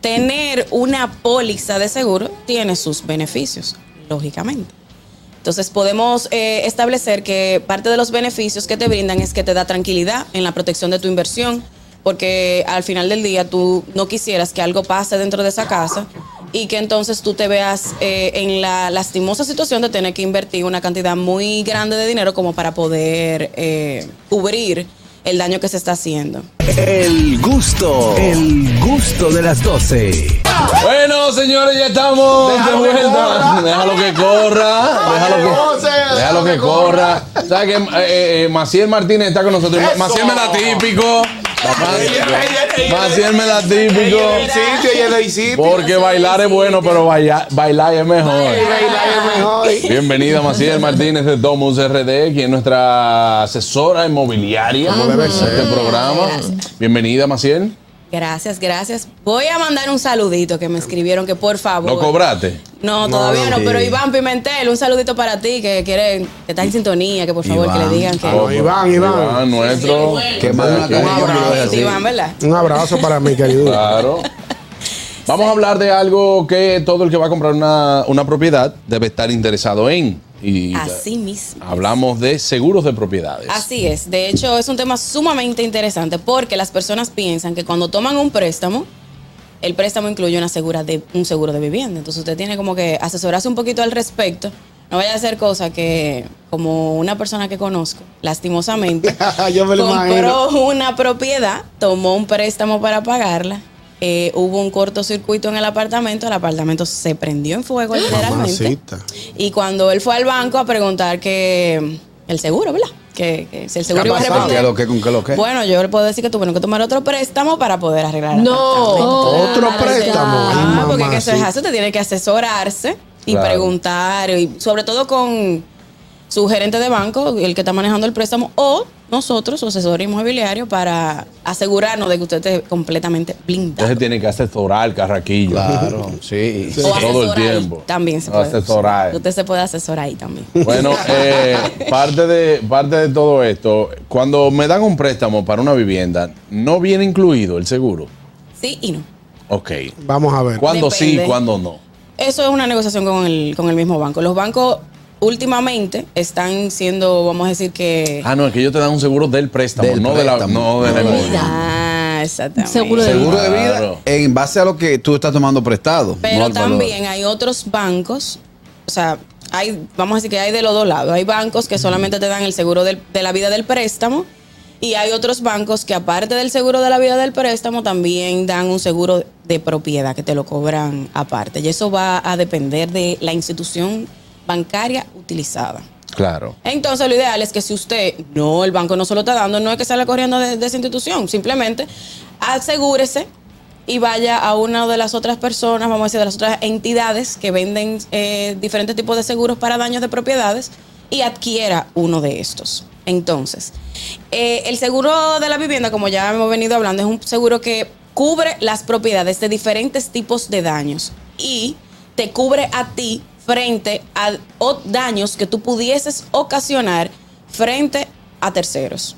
tener una póliza de seguro tiene sus beneficios, lógicamente. Entonces podemos eh, establecer que parte de los beneficios que te brindan es que te da tranquilidad en la protección de tu inversión, porque al final del día tú no quisieras que algo pase dentro de esa casa y que entonces tú te veas eh, en la lastimosa situación de tener que invertir una cantidad muy grande de dinero como para poder eh, cubrir el daño que se está haciendo. El gusto, el gusto de las 12. Bueno, señores, ya estamos de vuelta. Déjalo que corra. Déjalo que, déjalo que corra. ¿Sabes que eh, eh, Maciel Martínez está con nosotros? Maciel me da típico. Maciel me da típico. Porque bailar es bueno, pero bailar, bailar es mejor. Bienvenida Maciel Martínez de Domus RD, quien es nuestra asesora inmobiliaria de este programa. Bienvenida Maciel. Gracias, gracias. Voy a mandar un saludito que me escribieron que por favor. ¿Lo cobraste? No, todavía no, pero Iván Pimentel, un saludito para ti que quiere, que está en sintonía, que por favor que le digan que. Oh, Iván, Iván. Iván, nuestro. Que una Un abrazo, así. Iván, ¿verdad? Un abrazo para mi querido. Claro. Vamos a hablar de algo que todo el que va a comprar una, una propiedad debe estar interesado en. Y Así mismo. hablamos de seguros de propiedades. Así es. De hecho, es un tema sumamente interesante porque las personas piensan que cuando toman un préstamo, el préstamo incluye una segura de, un seguro de vivienda. Entonces usted tiene como que asesorarse un poquito al respecto. No vaya a hacer cosa que, como una persona que conozco, lastimosamente, Yo me lo compró una propiedad, tomó un préstamo para pagarla. Eh, hubo un cortocircuito en el apartamento, el apartamento se prendió en fuego literalmente. Mamacita. Y cuando él fue al banco a preguntar que el seguro, ¿verdad? Que, que si el seguro ¿Qué iba a responder. ¿Qué lo que, con qué lo que? Bueno, yo le puedo decir que tuvieron que tomar otro préstamo para poder arreglar el No. apartamento. Otro préstamo. Ah, porque que se mamacita. hace, usted tiene que asesorarse y Claro. preguntar, y sobre todo con su gerente de banco, el que está manejando el préstamo, o nosotros, su asesor inmobiliario, para asegurarnos de que usted esté completamente blindado. Entonces tiene que asesorar, carraquillo. Claro, sí. O Todo el tiempo. También se puede. Asesorar. Usted se puede asesorar ahí también. Bueno, eh, parte, de, parte de todo esto, cuando me dan un préstamo para una vivienda, ¿no viene incluido el seguro? Sí y no. Ok. Vamos a ver. ¿Cuándo sí y Depende. cuándo no? Eso es una negociación con el, con el mismo banco. Los bancos últimamente están siendo, vamos a decir que... Ah, no, es que ellos te dan un seguro del préstamo, Del no, De la, no de la No. Ah, exactamente. Seguro de Seguro de vida Claro. en base a lo que tú estás tomando prestado. no Pero también hay otros bancos, o sea, hay, vamos a decir que hay de los dos lados. Hay bancos que solamente te dan el seguro del- de la vida del préstamo y hay otros bancos que aparte del seguro de la vida del préstamo también dan un seguro de propiedad que te lo cobran aparte. Y eso va a depender de la institución bancaria utilizada. Claro. Entonces, lo ideal es que si usted, no, el banco no se lo está dando, no es que salga corriendo de, de esa institución, simplemente asegúrese y vaya a una de las otras personas, vamos a decir, de las otras entidades que venden eh, diferentes tipos de seguros para daños de propiedades y adquiera uno de estos. Entonces, eh, el seguro de la vivienda, como ya hemos venido hablando, es un seguro que cubre las propiedades de diferentes tipos de daños y te cubre a ti frente a daños que tú pudieses ocasionar frente a terceros.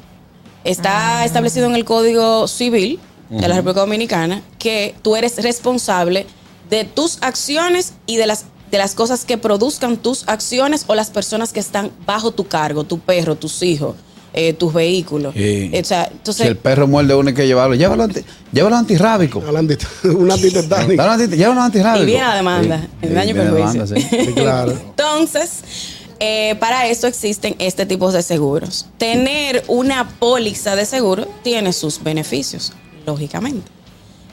Está establecido en el Código Civil de la República Dominicana que tú eres responsable de tus acciones y de las de las cosas que produzcan tus acciones o las personas que están bajo tu cargo, tu perro, tus hijos, eh, tus vehículos. Sí. Eh, o sea, Si el perro muerde uno hay que llevarlo. Llévalo, anti, llévalo antirrábico. Hablando de- Una antitetánica. Dale anti- Llévalo antirrábico. y viene la demanda, Sí, el sí, daño perjuicio. demanda, sí. Sí, claro. Entonces, eh, para esto existen este tipo de seguros. Tener una póliza de seguro tiene sus beneficios, lógicamente.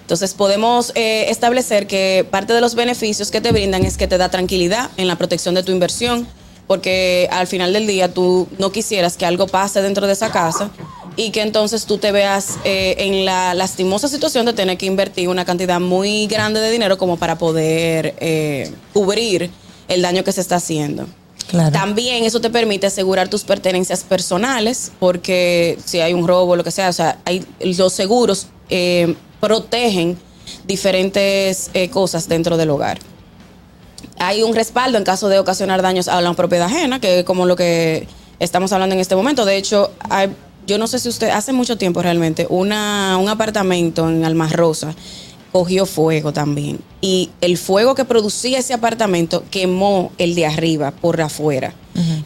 Entonces podemos eh, establecer que parte de los beneficios que te brindan es que te da tranquilidad en la protección de tu inversión, porque al final del día tú no quisieras que algo pase dentro de esa casa y que entonces tú te veas eh, en la lastimosa situación de tener que invertir una cantidad muy grande de dinero como para poder eh, cubrir el daño que se está haciendo. Claro. También eso te permite asegurar tus pertenencias personales, porque si hay un robo, lo que sea, o sea, hay, los seguros eh, protegen diferentes eh, cosas dentro del hogar. Hay un respaldo en caso de ocasionar daños a la propiedad ajena, que es como lo que estamos hablando en este momento. De hecho, hay- yo no sé si usted, hace mucho tiempo realmente, una, un apartamento en Almas Rosa cogió fuego también. Y el fuego que producía ese apartamento quemó el de arriba por afuera.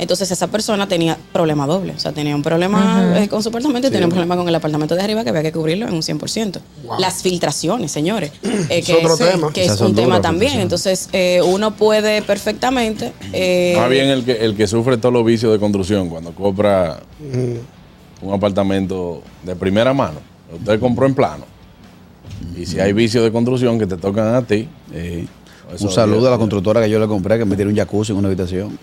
Entonces esa persona tenía problema doble. O sea, tenía un problema eh, con su apartamento y tenía un problema con el apartamento de arriba que había que cubrirlo en un 100%. Las filtraciones, señores. eh, que otro tema. Que es un tema también. Entonces eh, uno puede perfectamente... eh, Más bien el que, el que sufre todos los vicios de construcción cuando compra un apartamento de primera mano. Usted compró en plano. Y si hay vicios de construcción que te tocan a ti. Eh, un saludo a la constructora que yo le compré que me tiene un jacuzzi en una habitación.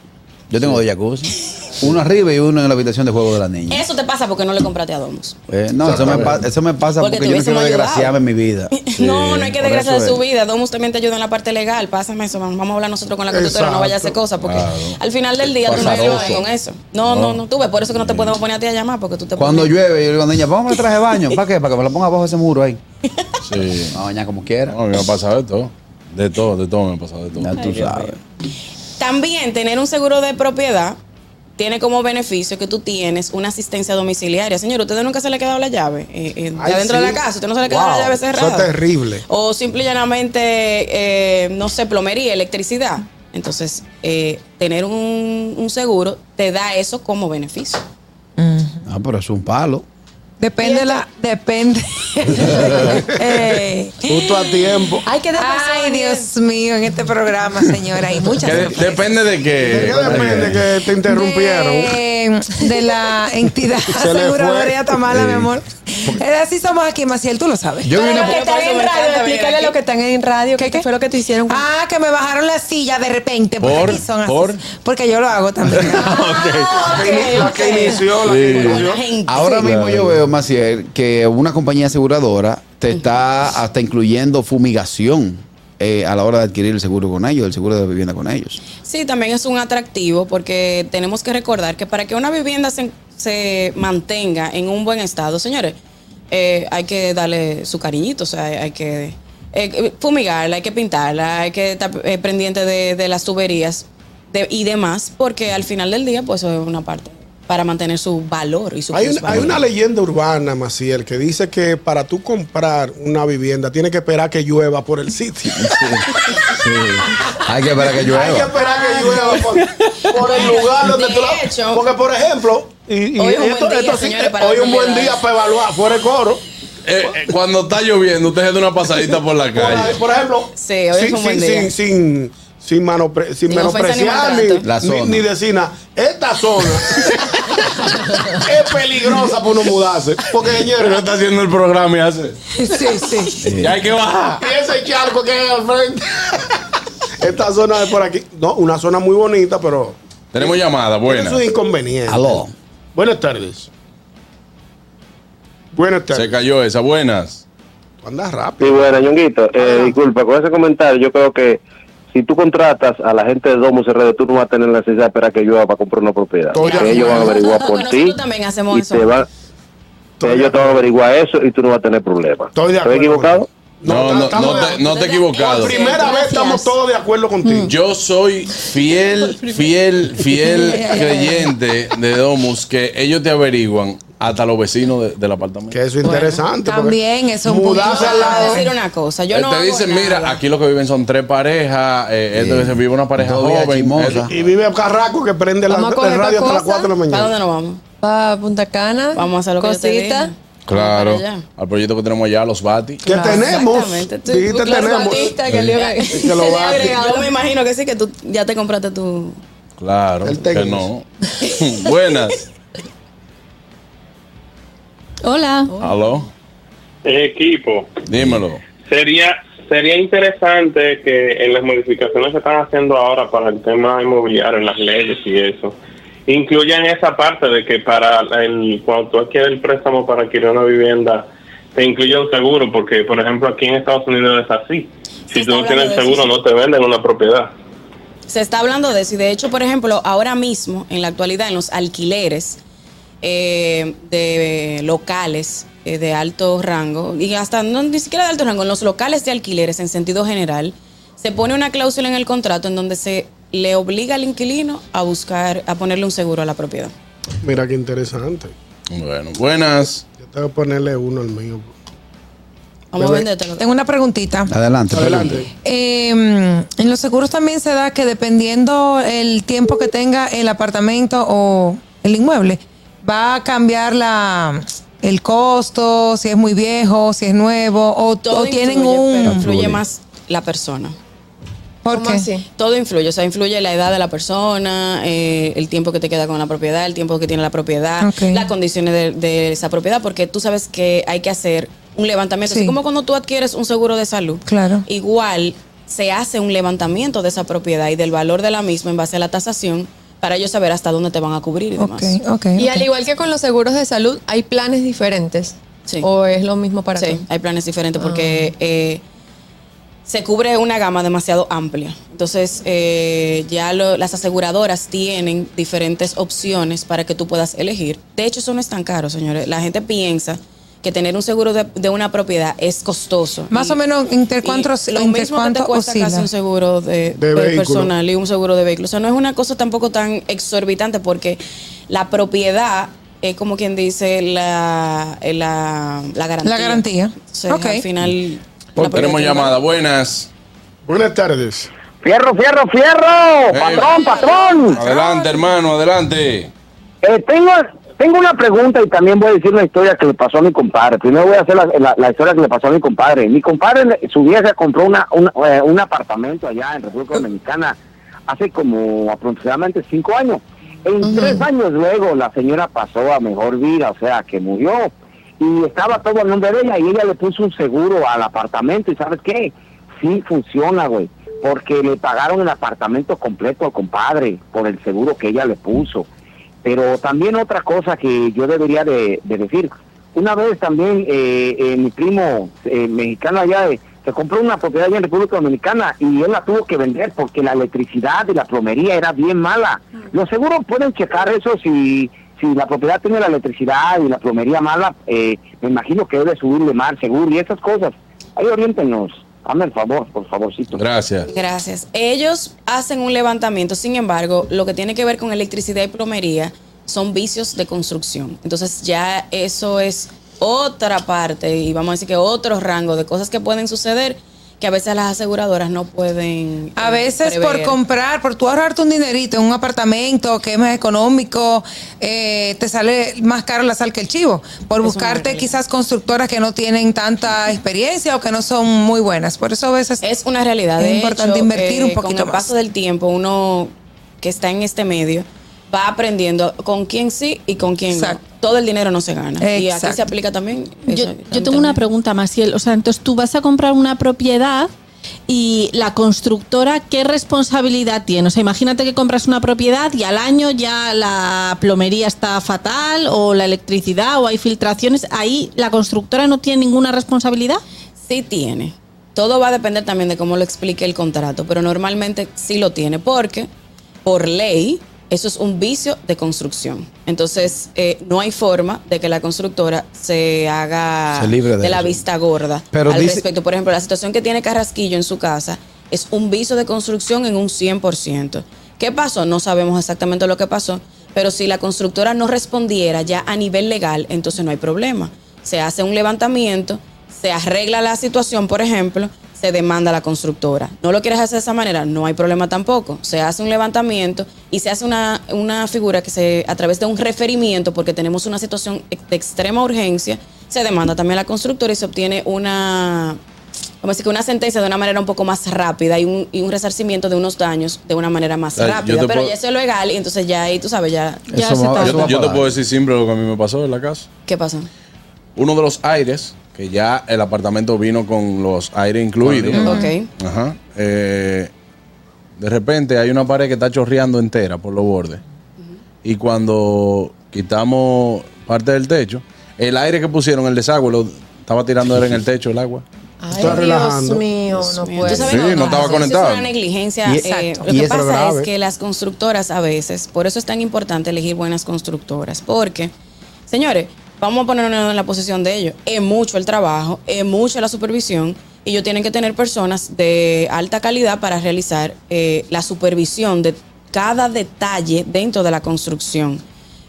Yo tengo dos jacuzzi. Uno arriba y uno en la habitación de juego de la niña. Eso te pasa porque no le compraste a Domus. Eh, no, eso me, eso me pasa Porque porque, yo no quiero desgraciarme en mi vida. no, no hay que desgraciar de su es. vida. Domus también te ayuda en la parte legal. Pásame eso. Vamos vamos a hablar nosotros con la constructora. No vaya a hacer cosas. Porque Claro. al final del día tú no ayudas con eso. No, no, no. Tú ves, por eso que no te podemos poner a ti a llamar. Porque tú te Cuando pones- llueve, yo le digo, niña, vamos a traje de baño. ¿Para qué? Para que me la ponga abajo de ese muro ahí. Sí. No, bañar como quiera. No, a me ha pasado de todo. De todo, de todo me ha pasado de todo. Ya tú sabes. También tener un seguro de propiedad tiene como beneficio que tú tienes una asistencia domiciliaria. Señor, ¿usted nunca se le ha quedado la llave eh, eh, de Ay, adentro sí. de la casa? ¿Usted no se le ha quedado Wow, la llave eso cerrada? es terrible. O simple y llanamente, eh, no sé, plomería, electricidad. Entonces, eh, tener un, un seguro te da eso como beneficio. Ah, pero es un palo. Depende la, depende. Eh, Justo a tiempo. Ay, qué Ay, Dios mío, en este programa, señora, hay muchas Que de- depende de ¿De qué. qué depende que te interrumpieron? De, de la entidad aseguradora fue. mala, mi amor. Es así somos aquí, Maciel, tú lo sabes. Yo vi una, que están en radio, explícale aquí. lo que están en radio. ¿Qué, qué? fue lo que te hicieron? Ah, que me bajaron la silla de repente. porque ¿Por? aquí son así. ¿Por? Porque yo lo hago también. La que inició, la que Sí. inició. Gente. Ahora mismo yo veo, Maciel, que una compañía aseguradora te está hasta incluyendo fumigación eh, a la hora de adquirir el seguro con ellos, el seguro de vivienda con ellos. Sí, también es un atractivo porque tenemos que recordar que para que una vivienda se, se mantenga en un buen estado, señores, eh, hay que darle su cariñito, o sea, hay, que eh, fumigarla, hay que pintarla, hay que estar eh, pendiente de, de las tuberías y demás, porque al final del día, pues es una parte para mantener su valor y su Hay, un- hay una leyenda urbana, Maciel, que dice que para tú comprar una vivienda tienes que esperar que llueva por el sitio. Hay que esperar que Hay que llueva. esperar que llueva por, por el lugar donde De tú la- hecho- Porque, por ejemplo, y, y Hoy es un esto, buen día, esto sí, señores, para hoy es un buen día para evaluar fuera de coro. Eh, eh, cuando está lloviendo, usted se da una pasadita por la Por, calle. por ejemplo, Sí, hoy es sin, un buen sin, día. sin, sin, sin sin Sin ofensa ni menospreciar ni, ni, zona. ni decir nada. Esta zona es peligrosa para uno mudarse. Porque, señores, está haciendo el programa y hace. sí, sí. Y hay que bajar. y ese charco que hay al frente. Esta zona de por aquí, no, una zona muy bonita, pero Tenemos llamada, tiene buena. sus inconvenientes. Aló. Buenas tardes. Buenas Se tardes. cayó esa, buenas. Anda rápido. Sí, bueno, Ñonguito, eh, disculpa, con ese comentario yo creo que si tú contratas a la gente de Domus RD, tú no vas a tener la necesidad de esperar que llueva para comprar una propiedad. Estoy Que ellos van a averiguar por ti nosotros también hacemos y eso. te van, Estoy ellos te van a averiguar eso y tú no vas a tener problemas. Estoy de acuerdo. equivocado? No, no, no de- te, no te he Por equivocado. primera Gracias. vez estamos todos de acuerdo contigo. Yo soy fiel, fiel, fiel creyente de Domus que ellos te averiguan hasta los vecinos de- del apartamento. Que eso es interesante. también eso es un punto. al decir una cosa. Yo Eh, no te dicen, nada. mira, aquí lo que viven son tres parejas, eh, que se vive una pareja días joven. eh, Y vive Carraco que prende la, Vamos el radio hasta las cosa. 4 de la ¿Para mañana. dónde nos vamos? Pa Punta Cana. Vamos a hacer lo que yo te Cosita. dije. Claro, para al proyecto que tenemos allá, los Bati. Que tenemos. Dijiste tenemos. Batista, que le- Que lo a- Yo me imagino que sí, que tú ya te compraste tu... Claro, El que no. Buenas. Hola. Aló, equipo. dímelo. Sería sería interesante que en las modificaciones que están haciendo ahora para el tema inmobiliario, en las leyes y eso, incluyan esa parte de que para el cuando tú adquieres el préstamo para adquirir una vivienda, te incluye un seguro, porque por ejemplo aquí en Estados Unidos es así. Sí, Si tú no tienes seguro, no te venden una propiedad. Se está hablando de eso y de hecho, por ejemplo, ahora mismo, en la actualidad, en los alquileres eh, de locales eh, de alto rango, y hasta no ni siquiera de alto rango, en los locales de alquileres en sentido general, se pone una cláusula en el contrato en donde se le obliga al inquilino a buscar, a ponerle un seguro a la propiedad. Mira qué interesante. Bueno, buenas. Yo tengo que ponerle uno al mío. Vamos a vendértelo. Tengo una preguntita. Adelante. Adelante. Eh, en los seguros también se da que dependiendo el tiempo que tenga el apartamento o el inmueble, va a cambiar la el costo, si es muy viejo, si es nuevo, o, Todo o tienen influye, un... pero influye más la persona. ¿Por ¿Cómo qué? así? Todo influye, o sea, influye la edad de la persona, eh, el tiempo que te queda con la propiedad, el tiempo que tiene la propiedad, las condiciones de, de esa propiedad, porque tú sabes que hay que hacer un levantamiento. Sí. Así como cuando tú adquieres un seguro de salud, Claro. igual se hace un levantamiento de esa propiedad y del valor de la misma en base a la tasación para ellos saber hasta dónde te van a cubrir y demás. Ok, ok. Y al igual que con los seguros de salud, hay planes diferentes. Sí. ¿O es lo mismo para Sí, todos? hay planes diferentes porque eh, se cubre una gama demasiado amplia. Entonces, eh, ya lo- las aseguradoras tienen diferentes opciones para que tú puedas elegir. De hecho, eso no es tan caro, señores. La gente piensa que tener un seguro de, de una propiedad es costoso. Más Y- o menos, ¿entre y cuánto, lo entre mismo que cuánto te cuesta oscila? casi un seguro de, De de vehículo. personal y un seguro de vehículo. O sea, no es una cosa tampoco tan exorbitante porque la propiedad es como quien dice la, la, la garantía. La garantía. Entonces, al final... Pues tenemos llamada. Buenas. Buenas tardes. Fierro, fierro, fierro. Eh, patrón, patrón. Adelante, hermano, adelante. Eh, tengo, tengo una pregunta y también voy a decir una historia que le pasó a mi compadre. Primero voy a hacer la, la- la historia que le pasó a mi compadre. Mi compadre, su vieja compró una, una, eh, un apartamento allá en República Dominicana hace como aproximadamente cinco años. En tres años luego la señora pasó a mejor vida, o sea, que murió. Y estaba todo al nombre de ella y ella le puso un seguro al apartamento. ¿Y sabes qué? Sí funciona, güey. Porque le pagaron el apartamento completo al compadre por el seguro que ella le puso. Pero también otra cosa que yo debería de, de decir. Una vez también eh, eh, mi primo eh, mexicano allá eh, se compró una propiedad allá en República Dominicana y él la tuvo que vender porque la electricidad y la plomería era bien mala. Los seguros pueden checar eso si, si la propiedad tiene la electricidad y la plomería mala. eh, me imagino que debe subirle más seguro y esas cosas. Ahí oriéntenos. Hazme el favor, por favorcito. Gracias. Gracias. Ellos hacen un levantamiento, sin embargo, lo que tiene que ver con electricidad y plomería son vicios de construcción. Entonces ya eso es otra parte y vamos a decir que otro rango de cosas que pueden suceder que a veces las aseguradoras no pueden. A eh, veces por comprar, por tú ahorrarte un dinerito en un apartamento que es más económico, eh, te sale más caro la sal que el chivo. Por Es buscarte quizás constructoras que no tienen tanta experiencia o que no son muy buenas. Por eso a veces Es una realidad. Es De importante hecho, invertir un eh, poquito Con el más. paso del tiempo, uno que está en este medio va aprendiendo con quién sí y con quién Exacto. Todo el dinero no se gana. Y aquí se aplica también. Yo, tengo también. una pregunta, Maciel. O sea, entonces tú vas a comprar una propiedad y la constructora, ¿qué responsabilidad tiene? O sea, imagínate que compras una propiedad y al año ya la plomería está fatal o la electricidad o hay filtraciones. Ahí la constructora no tiene ninguna responsabilidad. Sí tiene. Todo va a depender también de cómo lo explique el contrato, pero normalmente sí lo tiene porque por ley eso es un vicio de construcción. Entonces eh, no hay forma de que la constructora se haga Se libre de la vista gorda Pero al dice- respecto. Por ejemplo, la situación que tiene Carrasquillo en su casa es un vicio de construcción en un 100%. ¿Qué pasó? No sabemos exactamente lo que pasó, pero si la constructora no respondiera ya a nivel legal, entonces no hay problema. Se hace un levantamiento, se arregla la situación, por ejemplo, se demanda a la constructora. ¿No lo quieres hacer de esa manera? No hay problema tampoco. Se hace un levantamiento y se hace una, una figura que se, a través de un referimiento, porque tenemos una situación de extrema urgencia, se demanda también a la constructora y se obtiene una, vamos a decir que una sentencia de una manera un poco más rápida y un, y un resarcimiento de unos daños de una manera más yo rápida. Pero puedo- ya eso es legal y entonces ya ahí tú sabes, ya, ya Eso se va- está- Yo, yo te puedo decir siempre lo que a mí me pasó en la casa. ¿Qué pasó? Uno de los aires, que ya el apartamento vino con los aires incluidos. Ok. Ajá. Eh, de repente hay una pared que está chorreando entera por los bordes. Y cuando quitamos parte del techo, el aire que pusieron, el desagüe, lo estaba tirando era en el techo el agua. Ay, Dios relajando. mío, no puede Sí, que no estaba conectado. Eso es una negligencia. Y- eh, Exacto. lo Y que pasa grave. es que las constructoras a veces, por eso es tan importante elegir buenas constructoras, porque, señores, vamos a ponernos en la posición de ellos. Es mucho el trabajo, es mucho la supervisión, y ellos tienen que tener personas de alta calidad para realizar eh, la supervisión de cada detalle dentro de la construcción.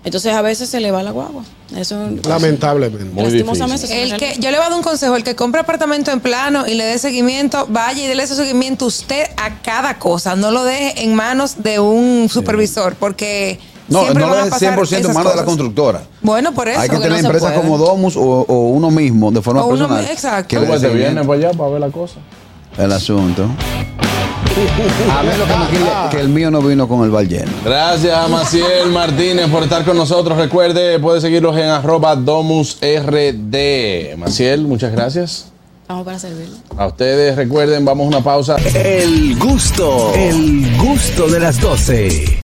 Entonces a veces se le va la guagua. Eso Lamentablemente. Muy lastimosamente difícil. El que, yo le voy a dar un consejo, el que compre apartamento en plano y le dé seguimiento, vaya y déle ese seguimiento usted a cada cosa, no lo deje en manos de un supervisor, porque No, siempre no es pasar 100% en esas manos de la constructora. Bueno, por eso. Hay que tener no empresas como Domus o, o uno mismo de forma O uno personal. mi- exacto. que ¿Tú le dé pues te seguimiento. para allá para ver la cosa? El asunto. A mí lo que me el mío no vino con el bar lleno. Gracias, Maciel Martínez, por estar con nosotros. Recuerde, puede seguirlos en arroba domusrd. Maciel, muchas gracias. Estamos para servirle. A ustedes, recuerden, vamos a una pausa. El gusto, el gusto de las 12.